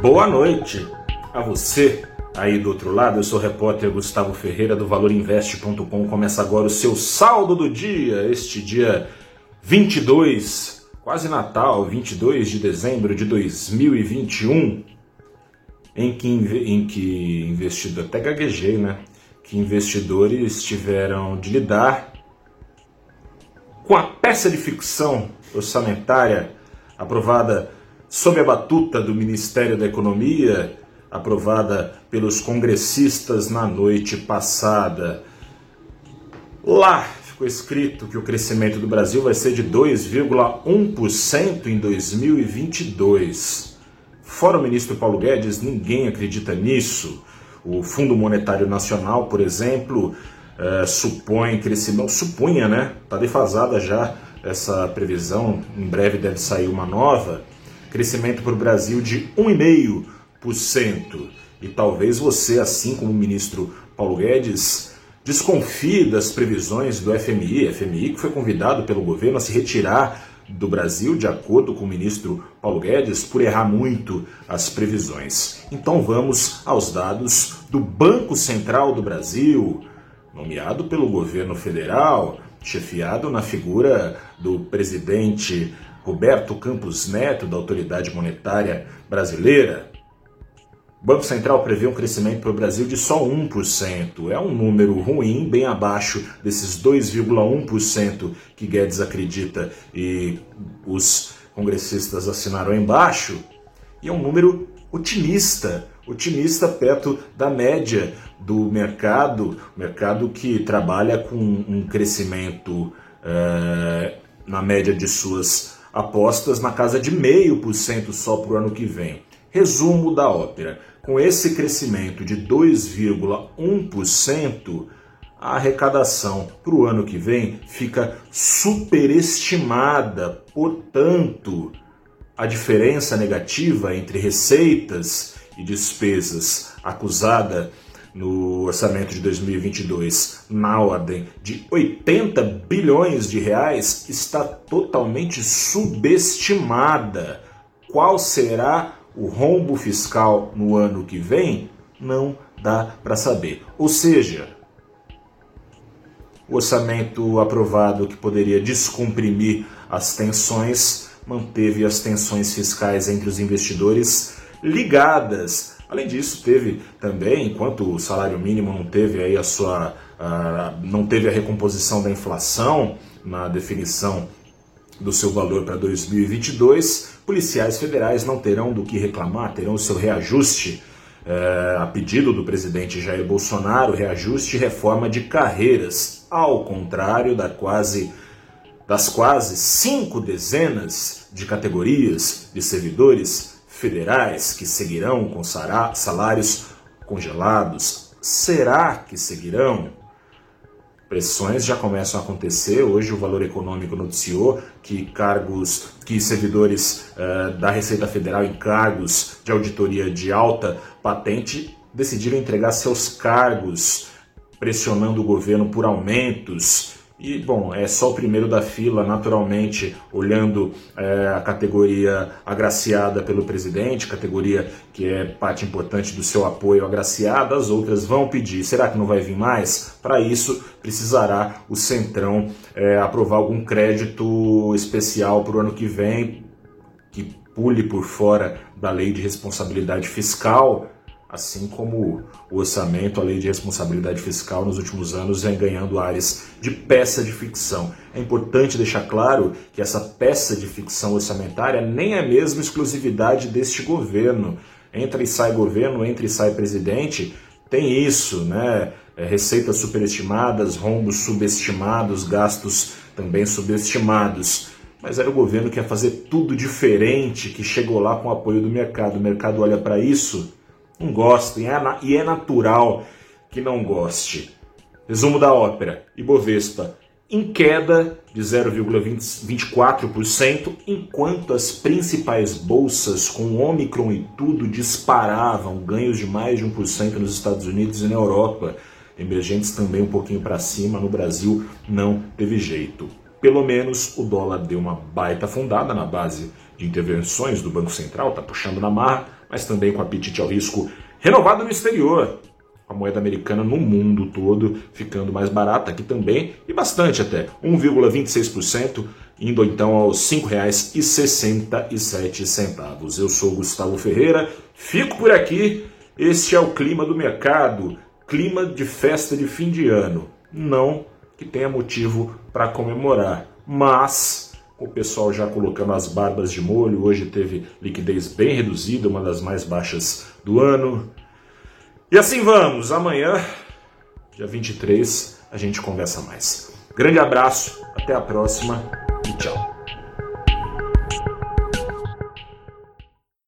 Boa noite a você aí do outro lado. Eu sou o repórter Gustavo Ferreira do ValorInvest.com. Começa agora o seu saldo do dia, este dia 22, quase Natal, 22 de dezembro de 2021, em que, em que investidor, até gaguejei, né? Que investidores tiveram de lidar com a peça de ficção orçamentária aprovada sob a batuta do Ministério da Economia, aprovada pelos congressistas na noite passada. Lá ficou escrito que o crescimento do Brasil vai ser de 2,1% em 2022. Fora o ministro Paulo Guedes, ninguém acredita nisso. O Fundo Monetário Nacional, por exemplo, é, supõe crescimento, supunha, né? Está defasada já essa previsão, em breve deve sair uma nova crescimento para o Brasil de 1,5%. E talvez você, assim como o ministro Paulo Guedes, desconfie das previsões do FMI, FMI que foi convidado pelo governo a se retirar do Brasil, de acordo com o ministro Paulo Guedes, por errar muito as previsões. Então vamos aos dados do Banco Central do Brasil, nomeado pelo governo federal, chefiado na figura do presidente Roberto Campos Neto, da Autoridade Monetária Brasileira, o Banco Central prevê um crescimento para o Brasil de só 1%. É um número ruim, bem abaixo desses 2,1% que Guedes acredita e os congressistas assinaram embaixo. E é um número otimista, otimista perto da média do mercado, mercado que trabalha com um crescimento é, na média de suas apostas na casa de 0,5% só para o ano que vem. Resumo da ópera: com esse crescimento de 2,1%, a arrecadação para o ano que vem fica superestimada. Portanto, a diferença negativa entre receitas e despesas acusada no orçamento de 2022 na ordem de 80 bilhões de reais está totalmente subestimada. Qual será o rombo fiscal no ano que vem? Não dá para saber. Ou seja, o orçamento aprovado que poderia descomprimir as tensões manteve as tensões fiscais entre os investidores ligadas. Além disso, teve também, enquanto o salário mínimo não teve aí a sua não teve a recomposição da inflação na definição do seu valor para 2022, policiais federais não terão do que reclamar, terão o seu reajuste é, a pedido do presidente Jair Bolsonaro, reajuste e reforma de carreiras, ao contrário da quase das quase cinco dezenas de categorias de servidores federais que seguirão com salários congelados? Será que seguirão? Pressões já começam a acontecer. Hoje o Valor Econômico noticiou que cargos, que servidores uh, da Receita Federal em cargos de auditoria de alta patente decidiram entregar seus cargos, pressionando o governo por aumentos e, bom, é só o primeiro da fila, naturalmente, olhando é, a categoria agraciada pelo presidente, categoria que é parte importante do seu apoio agraciado, as outras vão pedir. Será que não vai vir mais? Para isso, precisará o Centrão é, aprovar algum crédito especial para o ano que vem, que pule por fora da lei de responsabilidade fiscal assim como o orçamento, a lei de responsabilidade fiscal nos últimos anos vem ganhando áreas de peça de ficção. É importante deixar claro que essa peça de ficção orçamentária nem é mesmo exclusividade deste governo. Entra e sai governo, entra e sai presidente, tem isso, né? É, receitas superestimadas, rombos subestimados, gastos também subestimados. Mas era o governo que ia fazer tudo diferente, que chegou lá com o apoio do mercado. O mercado olha para isso não gosta, e é natural que não goste. Resumo da ópera: Ibovespa em queda de 0,24%, enquanto as principais bolsas com Omicron e tudo disparavam, ganhos de mais de 1% nos Estados Unidos e na Europa, emergentes também um pouquinho para cima, no Brasil não teve jeito. Pelo menos o dólar deu uma baita fundada na base de intervenções do Banco Central, está puxando na marra, mas também com apetite ao risco renovado no exterior. A moeda americana no mundo todo ficando mais barata aqui também, e bastante até, 1,26%, indo então aos R$ 5,67. Eu sou Gustavo Ferreira, fico por aqui. Este é o clima do mercado, clima de festa de fim de ano. Não que tenha motivo para comemorar, mas o pessoal já colocando as barbas de molho, hoje teve liquidez bem reduzida, uma das mais baixas do ano. E assim vamos, amanhã, dia 23, a gente conversa mais. Grande abraço, até a próxima e tchau.